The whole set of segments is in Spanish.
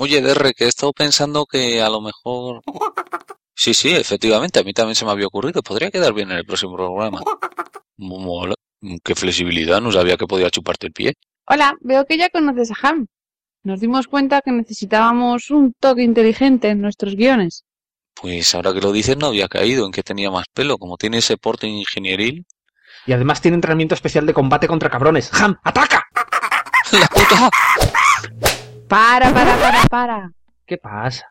Oye, DR, que he estado pensando que a lo mejor... Sí, sí, efectivamente, a mí también se me había ocurrido. Podría quedar bien en el próximo programa. Mola. Qué flexibilidad, no sabía que podía chuparte el pie. Hola, veo que ya conoces a Ham. Nos dimos cuenta que necesitábamos un toque inteligente en nuestros guiones. Pues ahora que lo dices no había caído en que tenía más pelo, como tiene ese porte ingenieril. Y además tiene entrenamiento especial de combate contra cabrones. ¡Ham! ¡Ataca! ¡La puta! Para, para, para, para. ¿Qué pasa?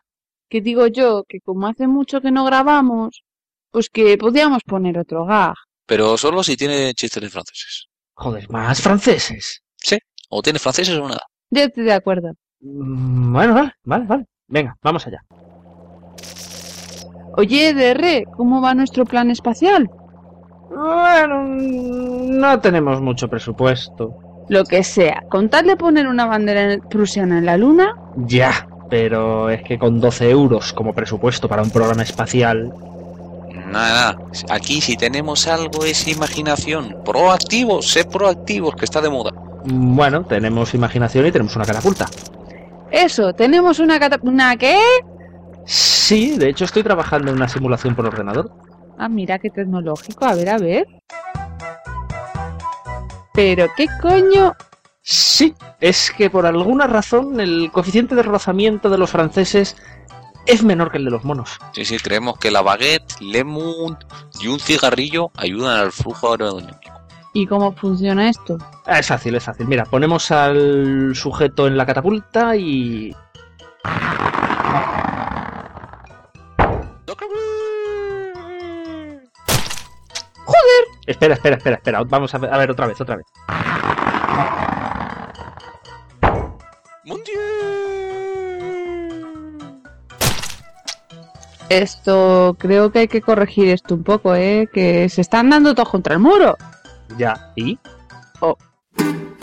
Que digo yo que como hace mucho que no grabamos, pues que podíamos poner otro gag. Pero solo si tiene chistes de franceses. Joder, más franceses. Sí, o tiene franceses o nada. Yo estoy de acuerdo. Mm, Bueno, vale, vale, vale. Venga, vamos allá. Oye, DR, ¿cómo va nuestro plan espacial? Bueno, no tenemos mucho presupuesto. Lo que sea, con tal de poner una bandera prusiana en la luna, Ya, pero es que con 12 euros como presupuesto para un programa espacial... Nada, nada. Aquí si tenemos algo es imaginación. Proactivos, sé proactivos, que está de moda. Bueno, tenemos imaginación y tenemos una catapulta. eso, tenemos una cata... ¿Una qué? Sí, de hecho estoy trabajando en una simulación por ordenador. Ah, mira qué tecnológico, a ver, a ver. Pero qué coño... Sí, es que por alguna razón el coeficiente de rozamiento de los franceses es menor que el de los monos. Sí, sí, creemos que la baguette, lemon y un cigarrillo ayudan al flujo aerodinámico. ¿Y cómo funciona esto? Ah, Es fácil, es fácil. Mira, ponemos al sujeto en la catapulta y... Espera, espera, espera, espera. Vamos a ver, a ver otra vez, otra vez. Esto, creo que hay que corregir esto un poco, ¿eh? Que se están dando todos contra el muro. Ya, ¿y? Somewhere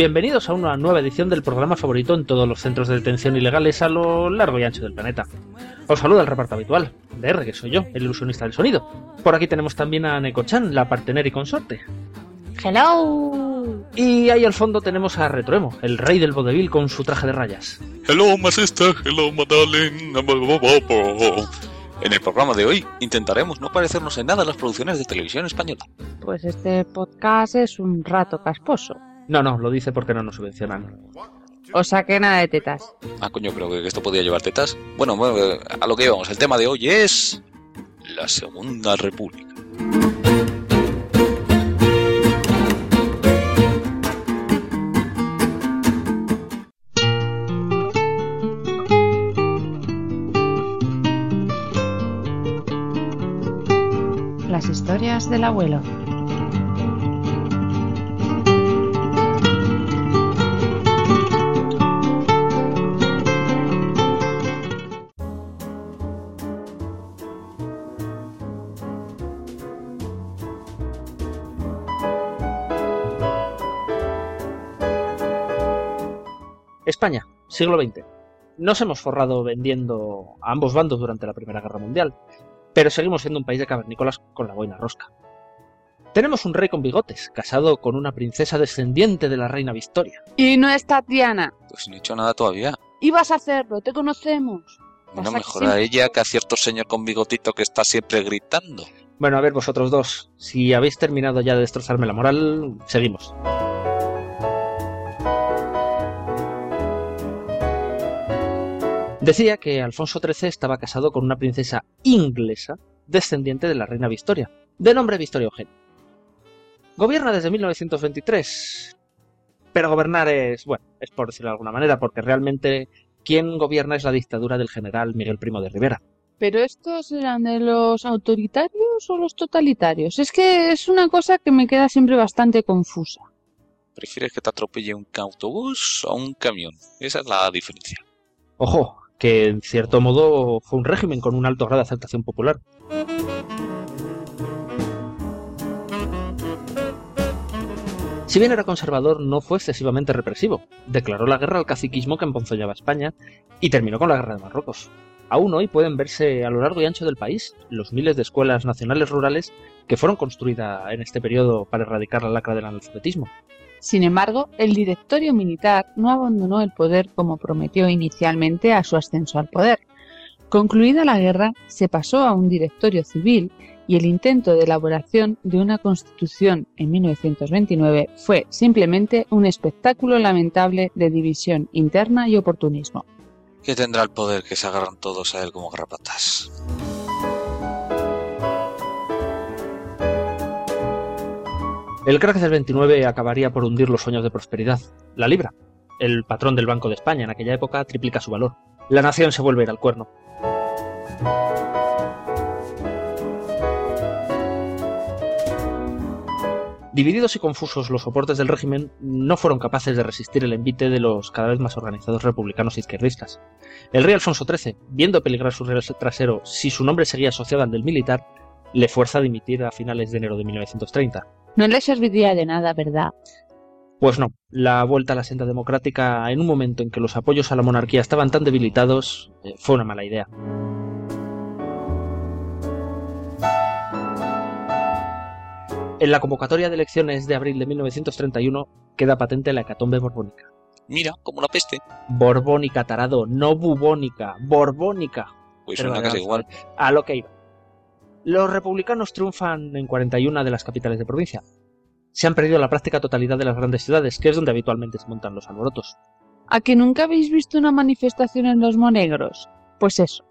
Bienvenidos a una nueva edición del programa favorito en todos los centros de detención ilegales a lo largo y ancho del planeta. Os saluda el reparto habitual, DR, que soy yo, el ilusionista del sonido. Por aquí tenemos también a Neko-chan, la partener y consorte. Hello. Y ahí al fondo tenemos a Retroemo, el rey del vodevil con su traje de rayas. Hello, my sister. Hello, my darling. En el programa de hoy intentaremos no parecernos en nada a las producciones de televisión española. Pues este podcast es un rato casposo. No, no, lo dice porque no nos subvencionan. O sea que nada de tetas. Ah, coño, creo que esto podía llevar tetas. Bueno, bueno, a lo que íbamos. El tema de hoy es... La Segunda República. Las historias del abuelo. Siglo XX. Nos hemos forrado vendiendo a ambos bandos durante la Primera Guerra Mundial, pero seguimos siendo un país de cavernícolas con la buena rosca. Tenemos un rey con bigotes, casado con una princesa descendiente de la reina Victoria. Y no es Tatiana. Pues no he hecho nada todavía. Ibas a hacerlo, te conocemos. No Pasa que mejor a ella que a cierto señor con bigotito que está siempre gritando. Bueno, a ver vosotros dos, si habéis terminado ya de destrozarme la moral, seguimos. Decía que Alfonso XIII estaba casado con una princesa inglesa descendiente de la reina Victoria, de nombre Victoria Eugenia. Gobierna desde 1923, pero gobernar es, bueno, es por decirlo de alguna manera, porque realmente quien gobierna es la dictadura del general Miguel Primo de Rivera. ¿Pero estos eran de los autoritarios o los totalitarios? Es que es una cosa que me queda siempre bastante confusa. ¿Prefieres que te atropelle un autobús o un camión? Esa es la diferencia. Ojo, que en cierto modo fue un régimen con un alto grado de aceptación popular. Si bien era conservador, no fue excesivamente represivo. Declaró la guerra al caciquismo que emponzoñaba España y terminó con la guerra de Marruecos. Aún hoy pueden verse a lo largo y ancho del país los miles de escuelas nacionales rurales que fueron construidas en este periodo para erradicar la lacra del analfabetismo. Sin embargo, el directorio militar no abandonó el poder como prometió inicialmente a su ascenso al poder. Concluida la guerra, se pasó a un directorio civil y el intento de elaboración de una constitución en 1929 fue simplemente un espectáculo lamentable de división interna y oportunismo. Que tendrá el poder que se agarran todos a él como garrapatas. El crack del 29 acabaría por hundir los sueños de prosperidad. La libra, el patrón del Banco de España en aquella época, triplica su valor. La nación se vuelve a ir al cuerno. Divididos y confusos, los soportes del régimen no fueron capaces de resistir el envite de los cada vez más organizados republicanos e izquierdistas. El rey Alfonso XIII, viendo peligrar su trasero si su nombre seguía asociado al del militar, le fuerza a dimitir a finales de enero de 1930. No le serviría de nada, ¿verdad? Pues no, la vuelta a la senda democrática en un momento en que los apoyos a la monarquía estaban tan debilitados eh, fue una mala idea. En la convocatoria de elecciones de abril de 1931 queda patente la hecatombe borbónica. Mira, como la peste. Borbónica, tarado, no bubónica, borbónica. Pues Pero suena casi igual. A lo que iba. Los republicanos triunfan en 41 de las capitales de provincia. Se han perdido la práctica totalidad de las grandes ciudades, que es donde habitualmente se montan los alborotos. ¿A que nunca habéis visto una manifestación en los Monegros? Pues eso.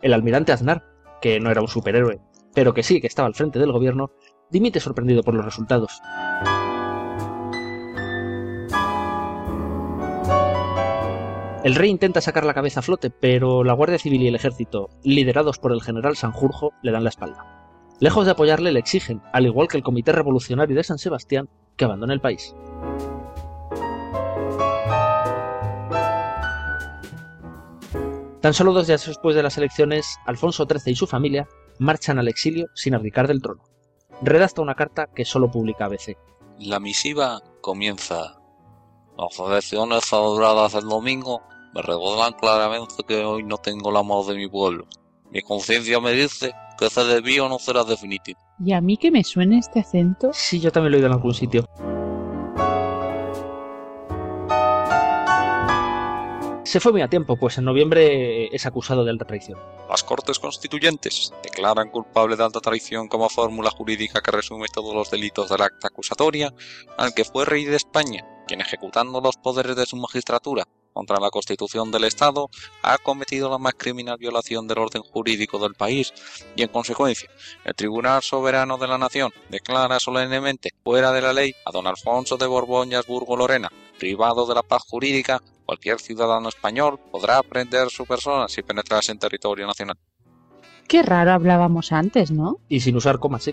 El almirante Aznar, que no era un superhéroe, pero que sí que estaba al frente del gobierno, dimite sorprendido por los resultados. El rey intenta sacar la cabeza a flote, pero la Guardia Civil y el ejército, liderados por el general Sanjurjo, le dan la espalda. Lejos de apoyarle, le exigen, al igual que el Comité Revolucionario de San Sebastián, que abandone el país. Tan solo dos días después de las elecciones, Alfonso XIII y su familia marchan al exilio sin abdicar del trono. Redacta una carta que solo publica ABC. La misiva comienza. Las elecciones celebradas el domingo me revelan claramente que hoy no tengo la mano de mi pueblo. Mi conciencia me dice que ese desvío no será definitivo. ¿Y a mí que me suene este acento? Sí, yo también lo he oído en algún sitio. Se fue muy a tiempo, pues en noviembre es acusado de alta traición. Las Cortes Constituyentes declaran culpable de alta traición como fórmula jurídica que resume todos los delitos del acta acusatoria al que fue rey de España, quien ejecutando los poderes de su magistratura contra la Constitución del Estado ha cometido la más criminal violación del orden jurídico del país y en consecuencia el Tribunal Soberano de la Nación declara solemnemente fuera de la ley a don Alfonso de Borbón y Lorena, privado de la paz jurídica Cualquier ciudadano español podrá prender su persona si penetrase en territorio nacional. Qué raro hablábamos antes, ¿no? Y sin usar comas.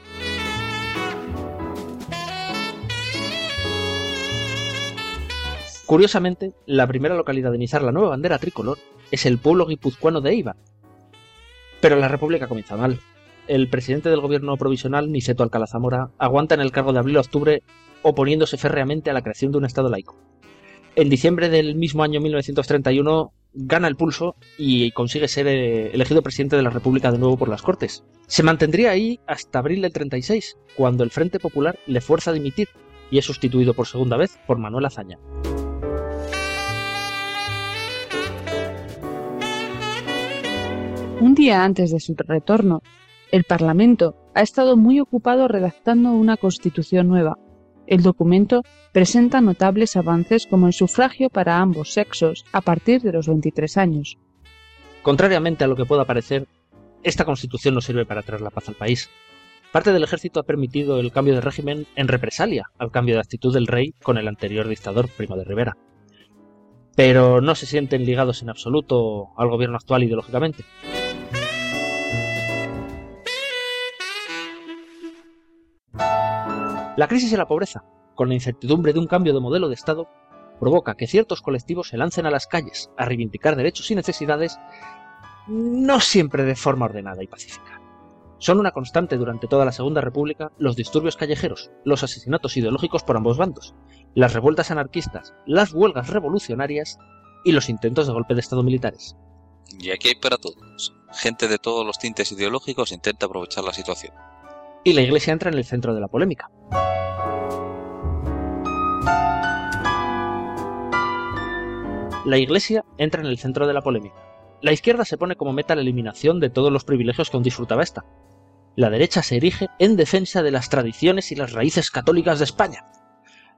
Curiosamente, la primera localidad en izar la nueva bandera tricolor es el pueblo guipuzcoano de Eibar. Pero la República comienza mal. El presidente del gobierno provisional, Niceto Alcalá Zamora, aguanta en el cargo de abril a octubre oponiéndose férreamente a la creación de un Estado laico. En diciembre del mismo año 1931 gana el pulso y consigue ser eh, elegido presidente de la República de nuevo por las Cortes. Se mantendría ahí hasta abril del 36, cuando el Frente Popular le fuerza a dimitir y es sustituido por segunda vez por Manuel Azaña. Un día antes de su retorno, el Parlamento ha estado muy ocupado redactando una constitución nueva. El documento presenta notables avances como el sufragio para ambos sexos a partir de los 23 años. Contrariamente a lo que pueda parecer, esta constitución no sirve para traer la paz al país. Parte del ejército ha permitido el cambio de régimen en represalia al cambio de actitud del rey con el anterior dictador Primo de Rivera. Pero no se sienten ligados en absoluto al gobierno actual ideológicamente. La crisis y la pobreza, con la incertidumbre de un cambio de modelo de Estado, provoca que ciertos colectivos se lancen a las calles a reivindicar derechos y necesidades, no siempre de forma ordenada y pacífica. Son una constante durante toda la Segunda República los disturbios callejeros, los asesinatos ideológicos por ambos bandos, las revueltas anarquistas, las huelgas revolucionarias y los intentos de golpe de Estado militares. Y aquí hay para todos. Gente de todos los tintes ideológicos intenta aprovechar la situación. Y la Iglesia entra en el centro de la polémica. La Iglesia entra en el centro de la polémica. La izquierda se pone como meta la eliminación de todos los privilegios que aún disfrutaba esta. La derecha se erige en defensa de las tradiciones y las raíces católicas de España.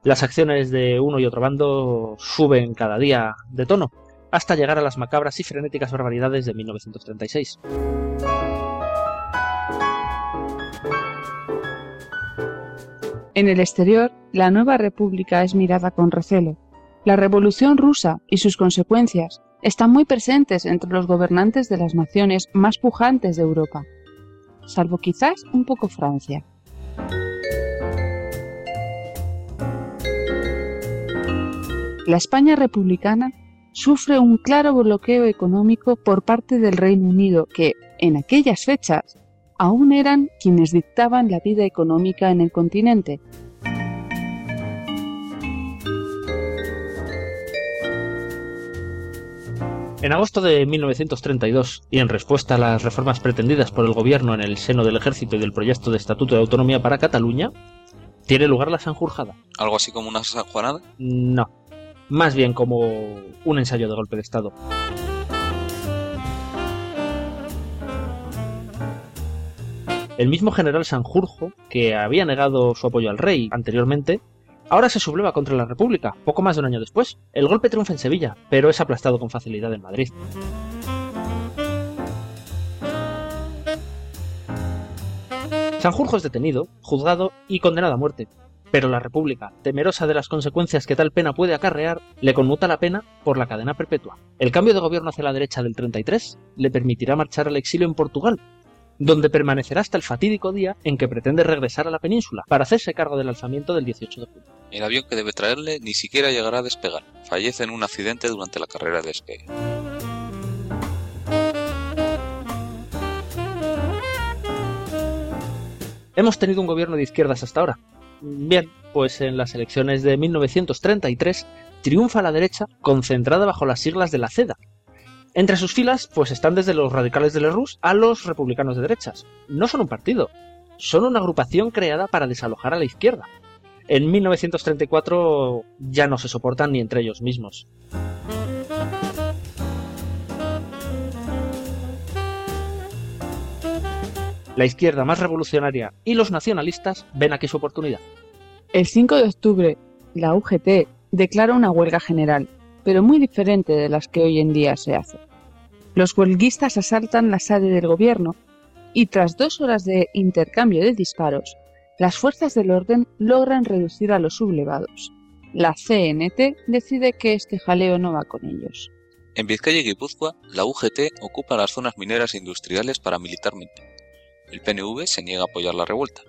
Las acciones de uno y otro bando suben cada día de tono, hasta llegar a las macabras y frenéticas barbaridades de 1936. En el exterior, la nueva república es mirada con recelo. La revolución rusa y sus consecuencias están muy presentes entre los gobernantes de las naciones más pujantes de Europa, salvo quizás un poco Francia. La España republicana sufre un claro bloqueo económico por parte del Reino Unido, que, en aquellas fechas, aún eran quienes dictaban la vida económica en el continente. En agosto de 1932, y en respuesta a las reformas pretendidas por el gobierno en el seno del ejército y del proyecto de Estatuto de Autonomía para Cataluña, tiene lugar la Sanjurjada. Algo así como una sanjuanada. No, más bien como un ensayo de golpe de Estado. El mismo general Sanjurjo, que había negado su apoyo al rey anteriormente, ahora se subleva contra la República, poco más de un año después. El golpe triunfa en Sevilla, pero es aplastado con facilidad en Madrid. Sanjurjo es detenido, juzgado y condenado a muerte, pero la República, temerosa de las consecuencias que tal pena puede acarrear, le conmuta la pena por la cadena perpetua. El cambio de gobierno hacia la derecha del 33 le permitirá marchar al exilio en Portugal, donde permanecerá hasta el fatídico día en que pretende regresar a la península para hacerse cargo del alzamiento del 18 de junio. El avión que debe traerle ni siquiera llegará a despegar. Fallece en un accidente durante la carrera de despegue. Hemos tenido un gobierno de izquierdas hasta ahora. Bien, pues en las elecciones de 1933 triunfa la derecha concentrada bajo las siglas de la CEDA. Entre sus filas, pues están desde los radicales de Lerroux a los republicanos de derechas. No son un partido, son una agrupación creada para desalojar a la izquierda. En 1934 ya no se soportan ni entre ellos mismos. La izquierda más revolucionaria y los nacionalistas ven aquí su oportunidad. El 5 de octubre, la UGT declara una huelga general, pero muy diferente de las que hoy en día se hacen. Los huelguistas asaltan la sede del gobierno y tras dos horas de intercambio de disparos, las fuerzas del orden logran reducir a los sublevados. La CNT decide que este jaleo no va con ellos. En Vizcaya y Guipúzcoa, la UGT ocupa las zonas mineras e industriales paramilitarmente. El PNV se niega a apoyar la revuelta.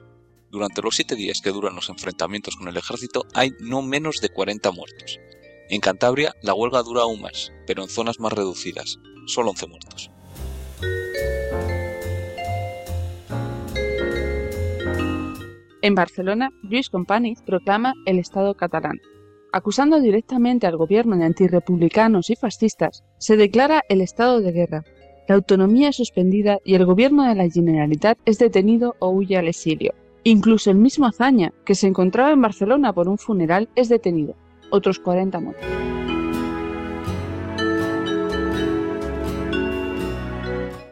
Durante los siete días que duran los enfrentamientos con el ejército hay no menos de 40 muertos. En Cantabria la huelga dura aún más, pero en zonas más reducidas, solo 11 muertos. En Barcelona, Lluís Companys proclama el Estado catalán. Acusando directamente al gobierno de antirrepublicanos y fascistas, se declara el estado de guerra. La autonomía es suspendida y el gobierno de la Generalitat es detenido o huye al exilio. Incluso el mismo Azaña, que se encontraba en Barcelona por un funeral, es detenido. Otros 40 muertos.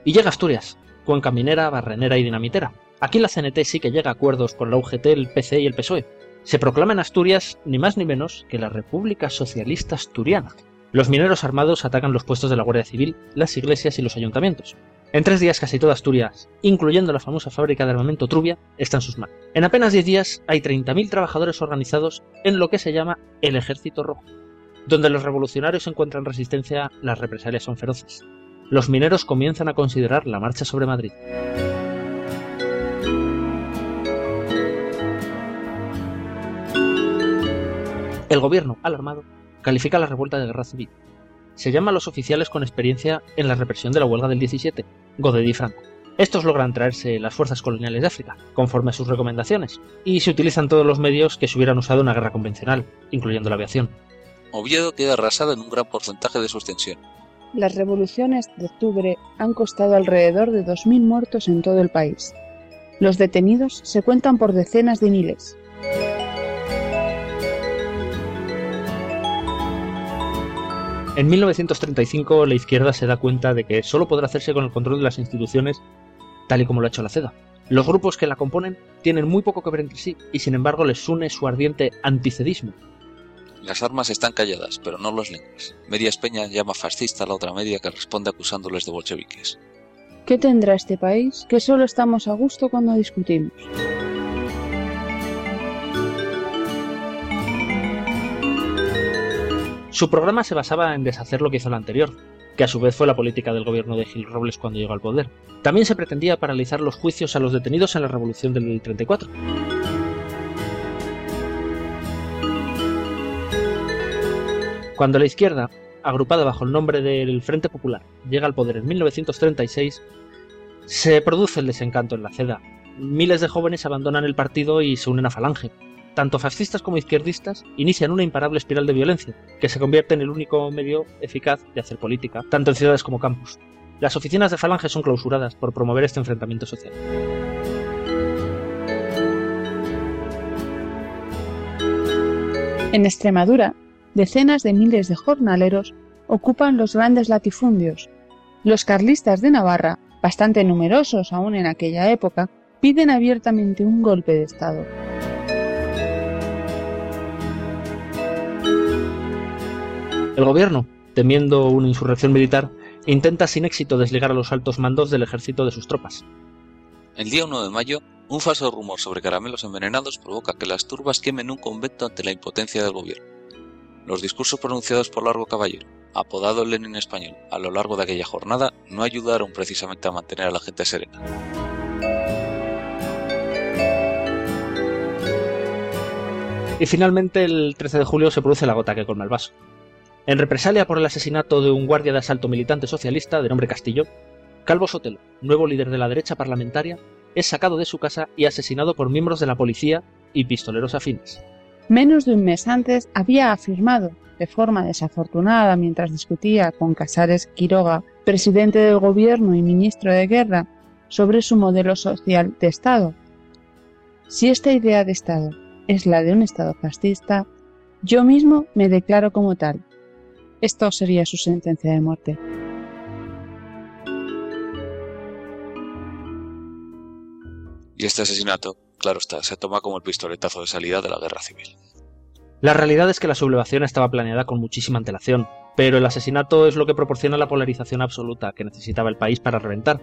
Y llega Asturias, Cuenca minera, barrenera y dinamitera. Aquí la CNT sí que llega a acuerdos con la UGT, el PC y el PSOE. Se proclama en Asturias ni más ni menos que la República Socialista Asturiana. Los mineros armados atacan los puestos de la Guardia Civil, las iglesias y los ayuntamientos. En tres días casi toda Asturias, incluyendo la famosa fábrica de armamento Trubia, está en sus manos. En apenas 10 días hay 30.000 trabajadores organizados en lo que se llama el Ejército Rojo. Donde los revolucionarios encuentran resistencia, las represalias son feroces. Los mineros comienzan a considerar la marcha sobre Madrid. El gobierno, alarmado, califica la revuelta de guerra civil. Se llama a los oficiales con experiencia en la represión de la huelga del 17, Godet y Franco. Estos logran traerse las fuerzas coloniales de África, conforme a sus recomendaciones, y se utilizan todos los medios que se hubieran usado en una guerra convencional, incluyendo la aviación. Oviedo queda arrasada en un gran porcentaje de su extensión. Las revoluciones de octubre han costado alrededor de 2.000 muertos en todo el país. Los detenidos se cuentan por decenas de miles. En 1935 la izquierda se da cuenta de que solo podrá hacerse con el control de las instituciones tal y como lo ha hecho la CEDA. Los grupos que la componen tienen muy poco que ver entre sí y sin embargo les une su ardiente anticedismo. Las armas están calladas, pero no las lenguas. Media Espeña llama fascista a la otra media que responde acusándoles de bolcheviques. ¿Qué tendrá este país que solo estamos a gusto cuando discutimos? Su programa se basaba en deshacer lo que hizo el anterior, que a su vez fue la política del gobierno de Gil Robles cuando llegó al poder. También se pretendía paralizar los juicios a los detenidos en la revolución del 34. Cuando la izquierda, agrupada bajo el nombre del Frente Popular, llega al poder en 1936, se produce el desencanto en la CEDA. Miles de jóvenes abandonan el partido y se unen a Falange. Tanto fascistas como izquierdistas inician una imparable espiral de violencia, que se convierte en el único medio eficaz de hacer política, tanto en ciudades como campus. Las oficinas de Falange son clausuradas por promover este enfrentamiento social. En Extremadura, decenas de miles de jornaleros ocupan los grandes latifundios. Los carlistas de Navarra, bastante numerosos aún en aquella época, piden abiertamente un golpe de Estado. El gobierno, temiendo una insurrección militar, intenta sin éxito desligar a los altos mandos del ejército de sus tropas. El día 1 de mayo, un falso rumor sobre caramelos envenenados provoca que las turbas quemen un convento ante la impotencia del gobierno. Los discursos pronunciados por Largo Caballero, apodado Lenin español, a lo largo de aquella jornada no ayudaron precisamente a mantener a la gente serena. Y finalmente, el 13 de julio se produce la gota que colma el vaso. En represalia por el asesinato de un guardia de asalto militante socialista de nombre Castillo, Calvo Sotelo, nuevo líder de la derecha parlamentaria, es sacado de su casa y asesinado por miembros de la policía y pistoleros afines. Menos de un mes antes había afirmado, de forma desafortunada mientras discutía con Casares Quiroga, presidente del gobierno y ministro de guerra, sobre su modelo social de Estado. Si esta idea de Estado es la de un Estado fascista, yo mismo me declaro como tal. Esto sería su sentencia de muerte. Y este asesinato, claro está, se toma como el pistoletazo de salida de la guerra civil. La realidad es que la sublevación estaba planeada con muchísima antelación, pero el asesinato es lo que proporciona la polarización absoluta que necesitaba el país para reventar.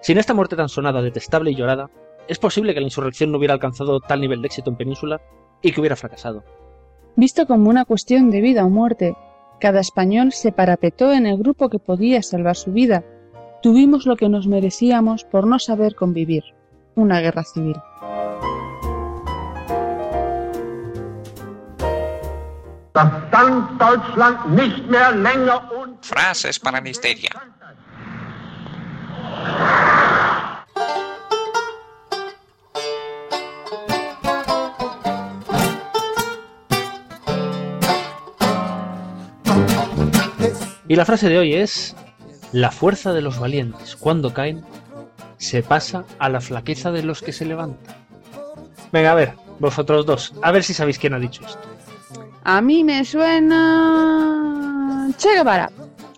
Sin esta muerte tan sonada, detestable y llorada, es posible que la insurrección no hubiera alcanzado tal nivel de éxito en Península y que hubiera fracasado. Visto como una cuestión de vida o muerte, cada español se parapetó en el grupo que podía salvar su vida. Tuvimos lo que nos merecíamos por no saber convivir, una guerra civil. Frases para la histeria. Y la frase de hoy es, la fuerza de los valientes cuando caen se pasa a la flaqueza de los que se levantan. Venga, a ver, vosotros dos, a ver si sabéis quién ha dicho esto. A mí me suena... Che Guevara.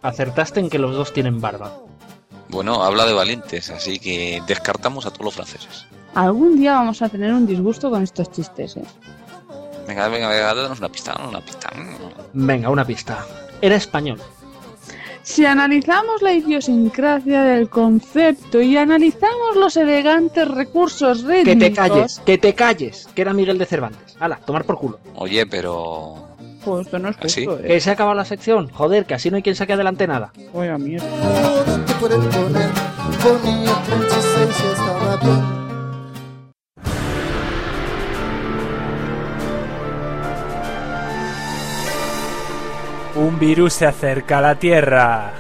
Acertaste en que los dos tienen barba. Bueno, habla de valientes, así que descartamos a todos los franceses. Algún día vamos a tener un disgusto con estos chistes, ¿eh? Venga, venga, venga, danos una pista, danos una pista. Venga, una pista. Era español. Si analizamos la idiosincrasia del concepto y analizamos los elegantes recursos Que rítmicos... te calles, que te calles, que era Miguel de Cervantes. Hala, tomar por culo. Oye, pero... Pues esto no es ¿Ah, sí? justo, ¿eh? Que se ha acabado la sección. Joder, que así no hay quien saque adelante nada. Oiga, mierda. Un virus se acerca a la Tierra.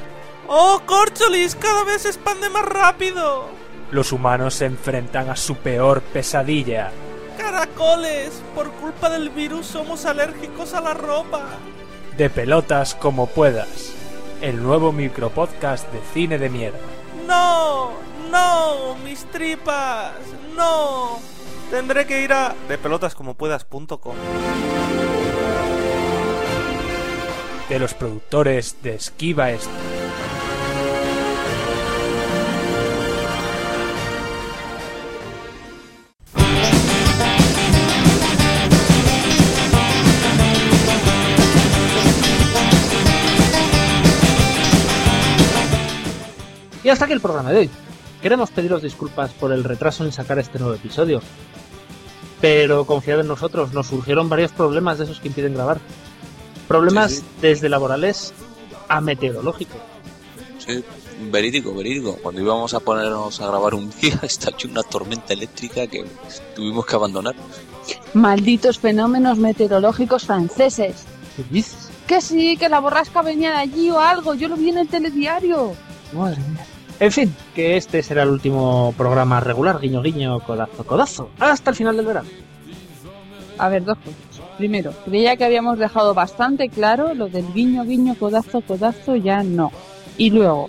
¡Oh, Corcholis! ¡Cada vez se expande más rápido! los humanos se enfrentan a su peor pesadilla. ¡Caracoles! Por culpa del virus somos alérgicos a la ropa. De pelotas como puedas. El nuevo micropodcast de cine de mierda. ¡No! ¡No! ¡Mis tripas! ¡No! Tendré que ir a depelotascomopuedas.com. De los productores de Esquiva Esto. Y hasta aquí el programa de hoy. Queremos pediros disculpas por el retraso en sacar este nuevo episodio. Pero confiad en nosotros, nos surgieron varios problemas de esos que impiden grabar. Problemas Sí, sí. desde laborales a meteorológicos. Sí, verídico, verídico. Cuando íbamos a ponernos a grabar un día, estalló una tormenta eléctrica que tuvimos que abandonar. Malditos fenómenos meteorológicos franceses. ¿Qué dices? Que sí, que la borrasca venía de allí o algo. Yo lo vi en el telediario. Madre mía. En fin, que este será el último programa regular, guiño guiño, codazo codazo, hasta el final del verano. A ver, dos cosas. Primero, creía que habíamos dejado bastante claro lo del guiño, guiño, codazo, codazo, ya no. Y luego,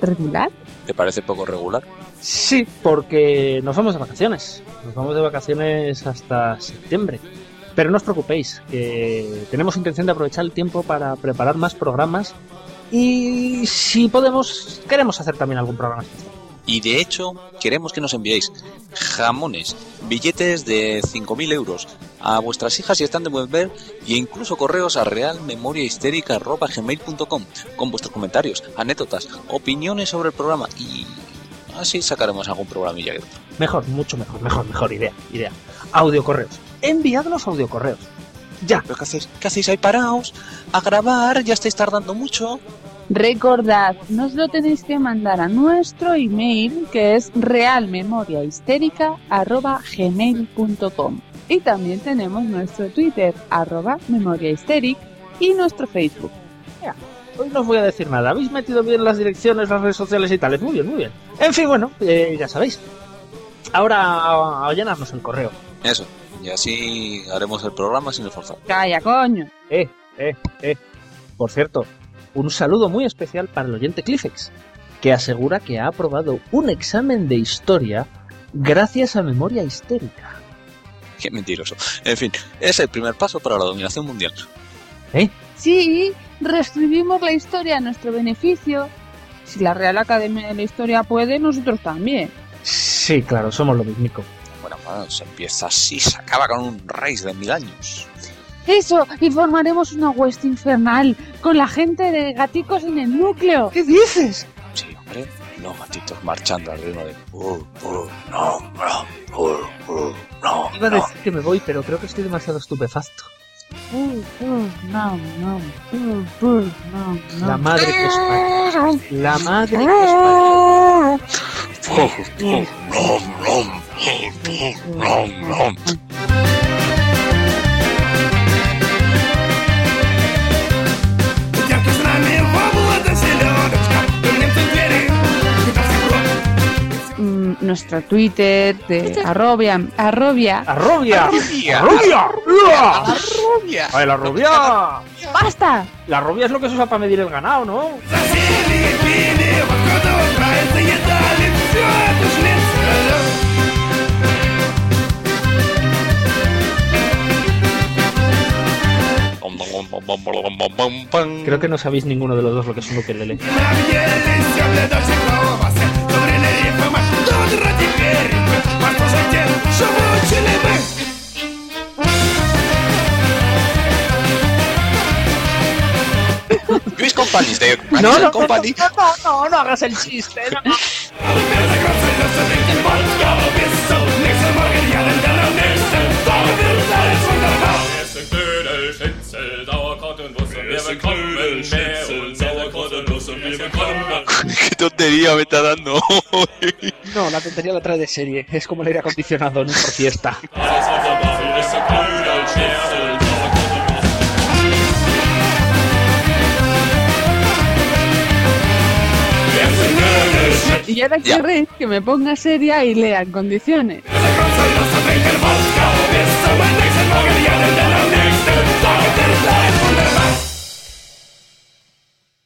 ¿regular? ¿Te parece poco regular? Sí, porque nos vamos de vacaciones. Nos vamos de vacaciones hasta septiembre. Pero no os preocupéis, que tenemos intención de aprovechar el tiempo para preparar más programas y si podemos, queremos hacer también algún programa especial. Y de hecho, queremos que nos enviéis jamones, billetes de 5.000 euros a vuestras hijas si están de buen ver y incluso correos a realmemoriahistérica.gmail.com con vuestros comentarios, anécdotas, opiniones sobre el programa y así sacaremos algún programilla. Mejor, mucho mejor, mejor, mejor idea, idea. Audio correos. Enviad los audio correos. Ya. ¿Pero qué hacéis? ¿Qué hacéis ahí paraos? A grabar, ya estáis tardando mucho. Recordad, nos lo tenéis que mandar a nuestro email que es realmemoriahistérica.gmail.com y también tenemos nuestro Twitter, arroba memoriahysteric y nuestro Facebook. Hoy no os voy a decir nada. Habéis metido bien las direcciones, las redes sociales y tales. Muy bien, muy bien. En fin, bueno, eh, ya sabéis. Ahora a, a llenarnos el correo. Eso. Y así haremos el programa sin esforzar. Calla, coño. Eh, eh, eh. Por cierto, un saludo muy especial para el oyente Clifex, que asegura que ha aprobado un examen de historia gracias a memoria histérica. Qué mentiroso. En fin, es el primer paso para la dominación mundial. ¿Eh? Sí, reescribimos la historia a nuestro beneficio. Si la Real Academia de la Historia puede, nosotros también. Sí, claro, somos lo mismico. Bueno, bueno, se empieza así, se acaba con un rey de mil años. Eso, y formaremos una West infernal con la gente de gaticos en el núcleo. ¿Qué dices? Sí, hombre, los gatitos marchando al ritmo de... Uh, uh, no, no, uh, no, Iba a decir que me voy, pero creo que estoy demasiado estupefacto. No, no, no, no. La madre que es parió. La madre que es parió. Nuestro Twitter de arrobia, arrobia. ¡Arrobia! Arrobia. ¡Arrobia! ¡Ay, la rubia! ¡Basta! La rubia es lo que se usa para medir el ganado, ¿no? Creo que no sabéis ninguno de los dos lo que es un ukelele. Luis Company de No, no, Company. no, no, no, no hagas el chiste. no. Wir tontería me está dando. No, la tontería la trae de serie. Es como el aire acondicionado, no por fiesta. Y ahora Ya. querréis que me ponga seria y lea en condiciones.